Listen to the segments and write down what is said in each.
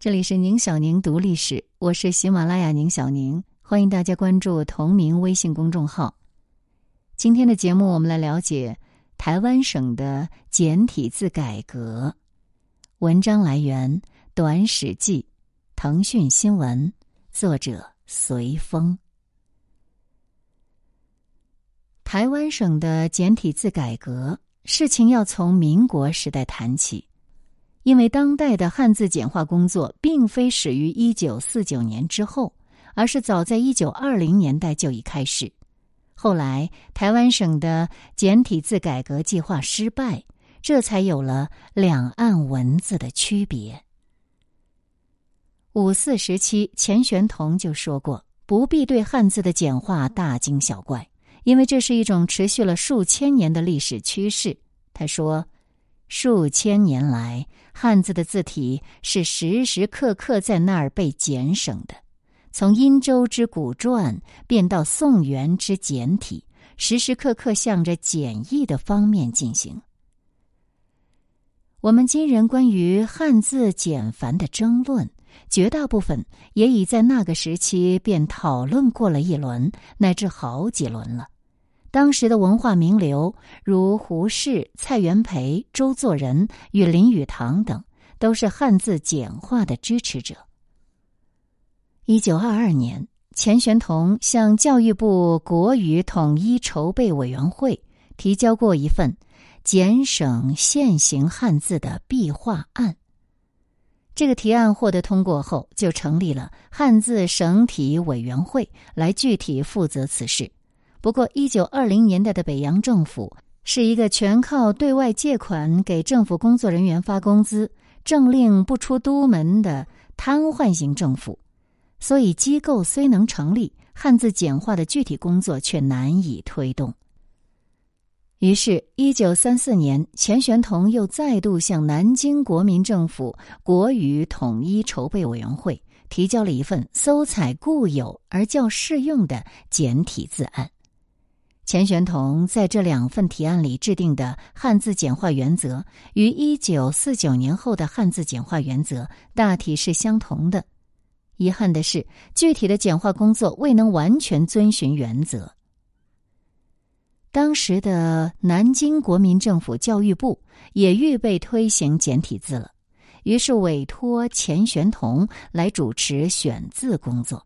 这里是宁小宁读历史，我是喜马拉雅宁小宁，欢迎大家关注同名微信公众号。今天的节目，我们来了解台湾省的简体字改革。文章来源《短史记》，腾讯新闻，作者随风。台湾省的简体字改革，事情要从民国时代谈起。因为当代的汉字简化工作并非始于一九四九年之后，而是早在一九二零年代就已开始。后来台湾省的简体字改革计划失败，这才有了两岸文字的区别。五四时期，钱玄同就说过：“不必对汉字的简化大惊小怪，因为这是一种持续了数千年的历史趋势。”他说。数千年来，汉字的字体是时时刻刻在那儿被简省的。从殷周之古篆，变到宋元之简体，时时刻刻向着简易的方面进行。我们今人关于汉字简繁的争论，绝大部分也已在那个时期便讨论过了一轮，乃至好几轮了。当时的文化名流，如胡适、蔡元培、周作人与林语堂等，都是汉字简化的支持者。一九二二年，钱玄同向教育部国语统一筹备委员会提交过一份简省现行汉字的壁画案。这个提案获得通过后，就成立了汉字省体委员会，来具体负责此事。不过，一九二零年代的北洋政府是一个全靠对外借款给政府工作人员发工资、政令不出都门的瘫痪型政府，所以机构虽能成立，汉字简化的具体工作却难以推动。于是，一九三四年，钱玄同又再度向南京国民政府国语统一筹备委员会提交了一份搜采固有而较适用的简体字案。钱玄同在这两份提案里制定的汉字简化原则，与一九四九年后的汉字简化原则大体是相同的。遗憾的是，具体的简化工作未能完全遵循原则。当时的南京国民政府教育部也预备推行简体字了，于是委托钱玄同来主持选字工作。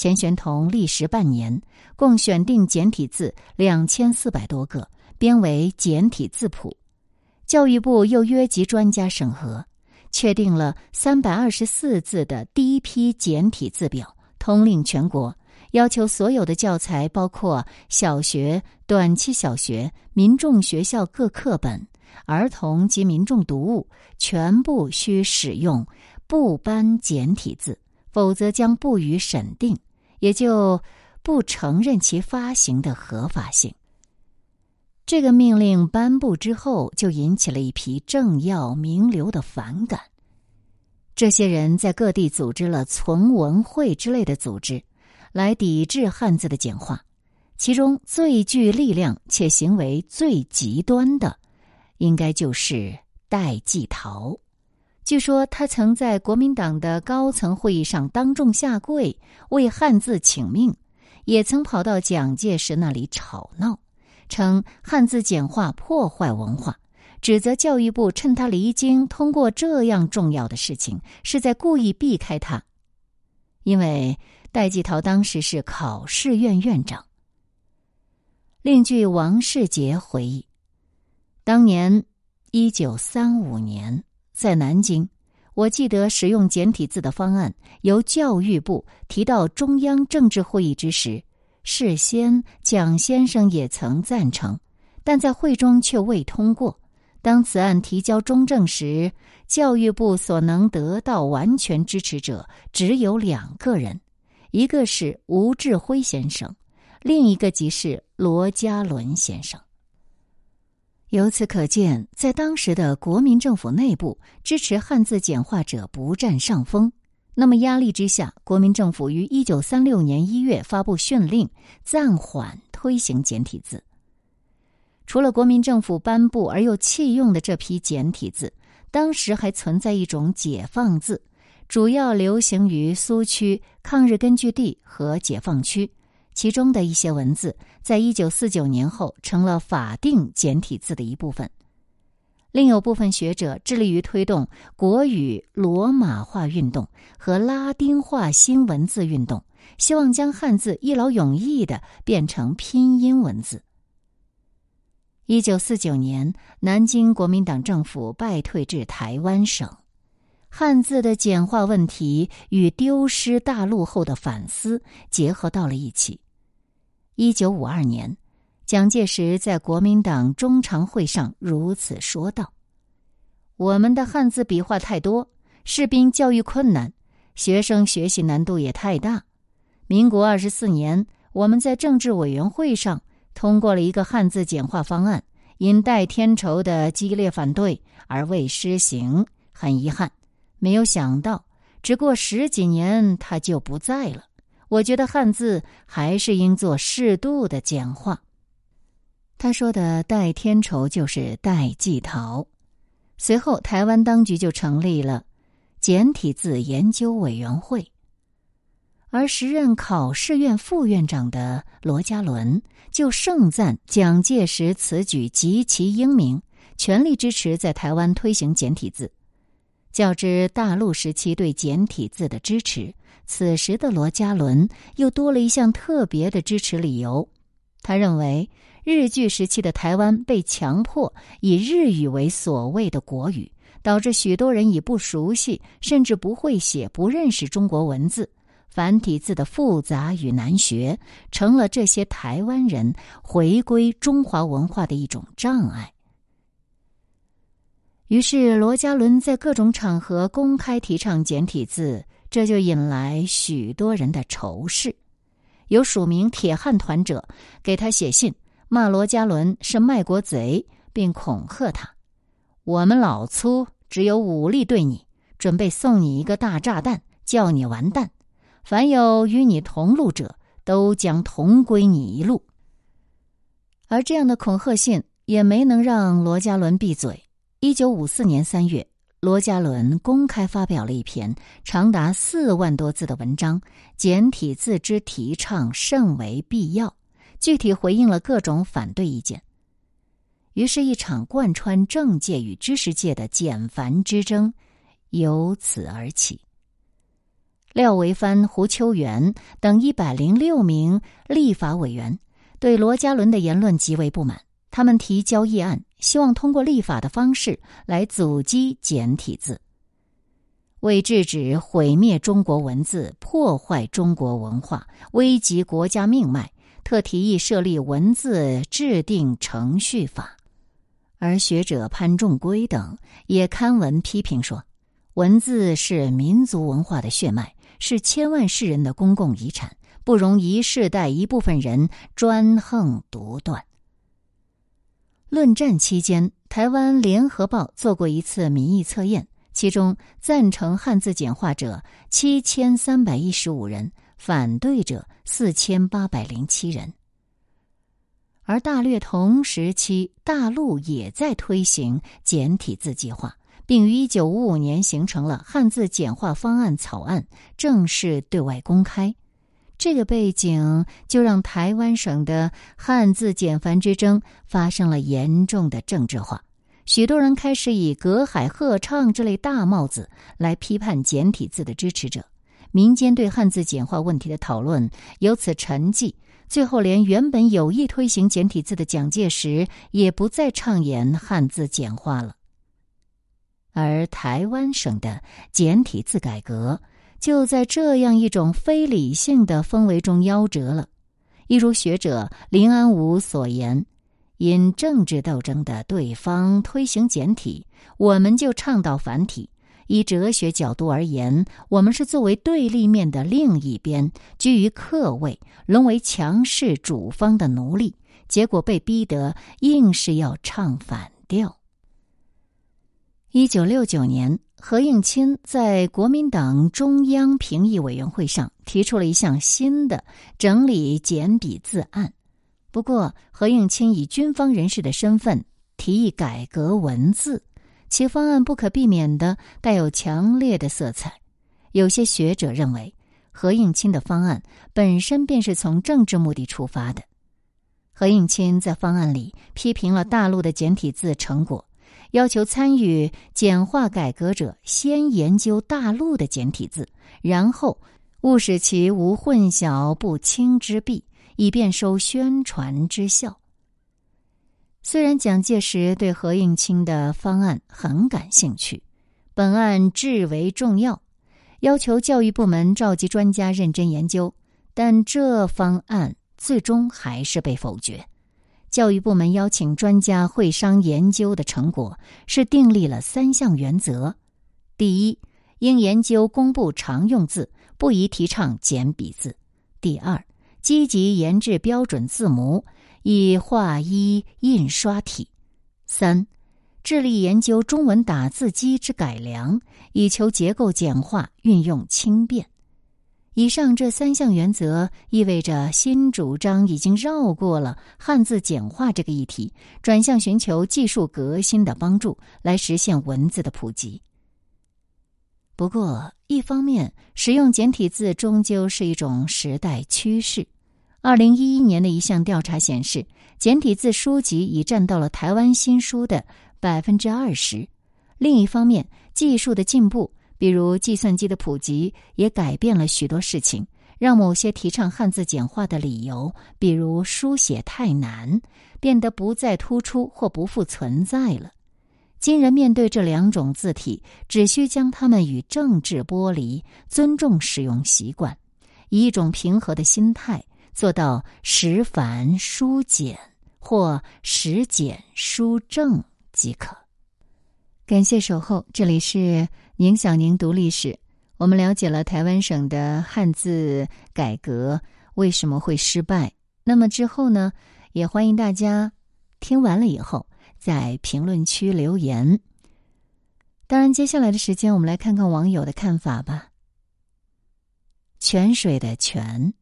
钱玄同历时半年，共选定简体字两千四百多个，编为简体字谱。教育部又约集专家审核，确定了三百二十四字的第一批简体字表，通令全国，要求所有的教材，包括小学、短期小学、民众学校各课本、儿童及民众读物，全部需使用部班简体字，否则将不予审定。也就不承认其发行的合法性。这个命令颁布之后，就引起了一批政要名流的反感。这些人在各地组织了存文会之类的组织，来抵制汉字的简化。其中最具力量且行为最极端的，应该就是戴季陶。据说他曾在国民党的高层会议上当众下跪为汉字请命，也曾跑到蒋介石那里吵闹，称汉字简化破坏文化，指责教育部趁他离京通过这样重要的事情，是在故意避开他。因为戴季陶当时是考试院院长。另据王世杰回忆，当年一九三五年。在南京，我记得使用简体字的方案由教育部提到中央政治会议之时，事先蒋先生也曾赞成，但在会中却未通过。当此案提交中正时，教育部所能得到完全支持者只有两个人，一个是吴志辉先生，另一个即是罗家伦先生。由此可见，在当时的国民政府内部，支持汉字简化者不占上风。那么压力之下，国民政府于一九三六年一月发布训令，暂缓推行简体字。除了国民政府颁布而又弃用的这批简体字，当时还存在一种解放字，主要流行于苏区抗日根据地和解放区。其中的一些文字，在一九四九年后成了法定简体字的一部分。另有部分学者致力于推动国语罗马化运动和拉丁化新文字运动，希望将汉字一劳永逸的变成拼音文字。一九四九年，南京国民党政府败退至台湾省，汉字的简化问题与丢失大陆后的反思结合到了一起。一九五二年。蒋介石在国民党中常会上如此说道：“我们的汉字笔画太多，士兵教育困难，学生学习难度也太大。民国二十四年，我们在政治委员会上通过了一个汉字简化方案，因戴天仇的激烈反对而未施行。很遗憾，没有想到，只过十几年他就不在了。我觉得汉字还是应做适度的简化。”他说的“代天仇”就是代季陶。随后，台湾当局就成立了简体字研究委员会，而时任考试院副院长的罗家伦就盛赞蒋介石此举极其英明，全力支持在台湾推行简体字。较之大陆时期对简体字的支持，此时的罗家伦又多了一项特别的支持理由。他认为。日据时期的台湾被强迫以日语为所谓的国语，导致许多人已不熟悉，甚至不会写、不认识中国文字。繁体字的复杂与难学，成了这些台湾人回归中华文化的一种障碍。于是，罗家伦在各种场合公开提倡简体字，这就引来许多人的仇视。有署名“铁汉团”者给他写信。骂罗家伦是卖国贼，并恐吓他：“我们老粗只有武力对你，准备送你一个大炸弹，叫你完蛋。凡有与你同路者，都将同归你一路。”而这样的恐吓信也没能让罗家伦闭嘴。一九五四年三月，罗家伦公开发表了一篇长达四万多字的文章，简体字之提倡甚为必要。具体回应了各种反对意见，于是，一场贯穿政界与知识界的简繁之争由此而起。廖维藩、胡秋原等一百零六名立法委员对罗家伦的言论极为不满，他们提交议案，希望通过立法的方式来阻击简体字，为制止毁灭中国文字、破坏中国文化、危及国家命脉。特提议设立文字制定程序法，而学者潘仲圭等也刊文批评说，文字是民族文化的血脉，是千万世人的公共遗产，不容一世代一部分人专横独断。论战期间，台湾联合报做过一次民意测验，其中赞成汉字简化者七千三百一十五人。反对者四千八百零七人，而大略同时期，大陆也在推行简体字计划，并于一九五五年形成了汉字简化方案草案，正式对外公开。这个背景就让台湾省的汉字简繁之争发生了严重的政治化，许多人开始以“隔海鹤唱”这类大帽子来批判简体字的支持者。民间对汉字简化问题的讨论由此沉寂，最后连原本有意推行简体字的蒋介石也不再畅言汉字简化了。而台湾省的简体字改革就在这样一种非理性的氛围中夭折了。一如学者林安武所言：“因政治斗争的对方推行简体，我们就倡导繁体。”以哲学角度而言，我们是作为对立面的另一边，居于客位，沦为强势主方的奴隶，结果被逼得硬是要唱反调。一九六九年，何应钦在国民党中央评议委员会上提出了一项新的整理简笔字案，不过何应钦以军方人士的身份提议改革文字。其方案不可避免的带有强烈的色彩，有些学者认为，何应钦的方案本身便是从政治目的出发的。何应钦在方案里批评了大陆的简体字成果，要求参与简化改革者先研究大陆的简体字，然后务使其无混淆不清之弊，以便收宣传之效。虽然蒋介石对何应钦的方案很感兴趣，本案至为重要，要求教育部门召集专家认真研究，但这方案最终还是被否决。教育部门邀请专家会商研究的成果是订立了三项原则：第一，应研究公布常用字，不宜提倡简笔字；第二，积极研制标准字母。以画一印刷体，三，致力研究中文打字机之改良，以求结构简化、运用轻便。以上这三项原则意味着新主张已经绕过了汉字简化这个议题，转向寻求技术革新的帮助，来实现文字的普及。不过，一方面，使用简体字终究是一种时代趋势。二零一一年的一项调查显示，简体字书籍已占到了台湾新书的百分之二十。另一方面，技术的进步，比如计算机的普及，也改变了许多事情，让某些提倡汉字简化的理由，比如书写太难，变得不再突出或不复存在了。今人面对这两种字体，只需将它们与政治剥离，尊重使用习惯，以一种平和的心态。做到实繁书简或实简书正即可。感谢守候，这里是宁小宁读历史。我们了解了台湾省的汉字改革为什么会失败。那么之后呢？也欢迎大家听完了以后在评论区留言。当然，接下来的时间我们来看看网友的看法吧。泉水的泉。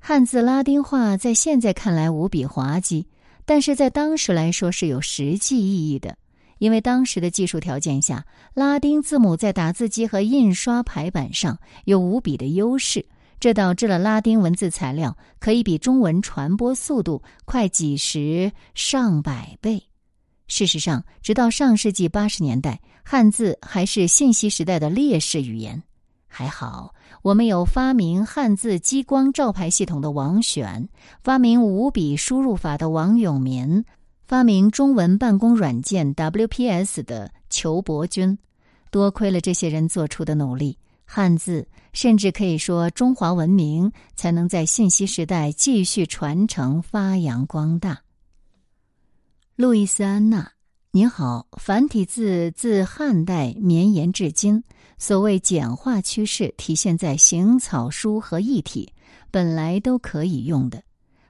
汉字拉丁化在现在看来无比滑稽，但是在当时来说是有实际意义的。因为当时的技术条件下，拉丁字母在打字机和印刷排版上有无比的优势，这导致了拉丁文字材料可以比中文传播速度快几十上百倍。事实上，直到上世纪八十年代，汉字还是信息时代的劣势语言。还好，我们有发明汉字激光照排系统的王选，发明五笔输入法的王永民，发明中文办公软件 WPS 的裘伯君。多亏了这些人做出的努力，汉字甚至可以说中华文明才能在信息时代继续传承发扬光大。路易斯安娜。您好，繁体字自汉代绵延至今，所谓简化趋势体现在行草书和异体，本来都可以用的，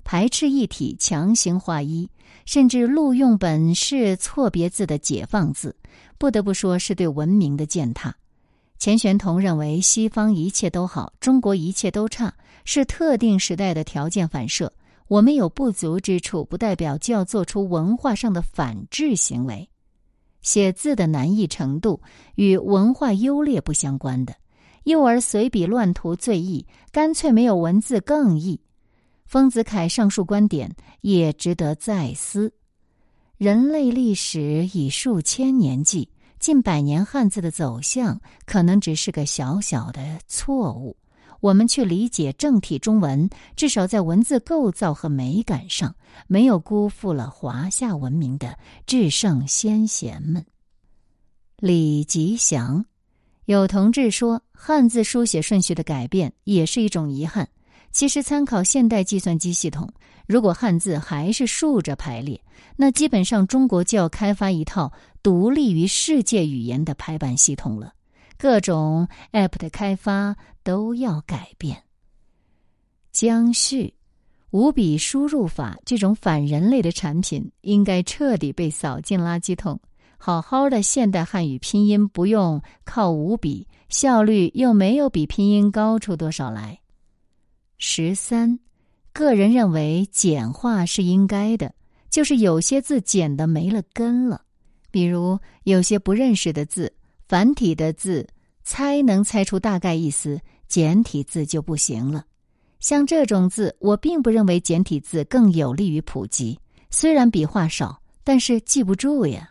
排斥一体强行划一，甚至录用本是错别字的解放字，不得不说是对文明的践踏。钱玄同认为西方一切都好，中国一切都差，是特定时代的条件反射。我们有不足之处，不代表就要做出文化上的反制行为。写字的难易程度与文化优劣不相关的。幼儿随笔乱涂最易，干脆没有文字更易。丰子恺上述观点也值得再思。人类历史以数千年计，近百年汉字的走向可能只是个小小的错误。我们去理解正体中文，至少在文字构造和美感上，没有辜负了华夏文明的至圣先贤们。李吉祥有同志说，汉字书写顺序的改变也是一种遗憾。其实，参考现代计算机系统，如果汉字还是竖着排列，那基本上中国就要开发一套独立于世界语言的排版系统了。各种 App 的开发都要改变。江旭，五笔输入法这种反人类的产品应该彻底被扫进垃圾桶。好好的现代汉语拼音不用靠五笔，效率又没有比拼音高出多少来。十三，个人认为简化是应该的，就是有些字简的没了根了，比如有些不认识的字。繁体的字猜能猜出大概意思，简体字就不行了。像这种字，我并不认为简体字更有利于普及。虽然笔画少，但是记不住呀。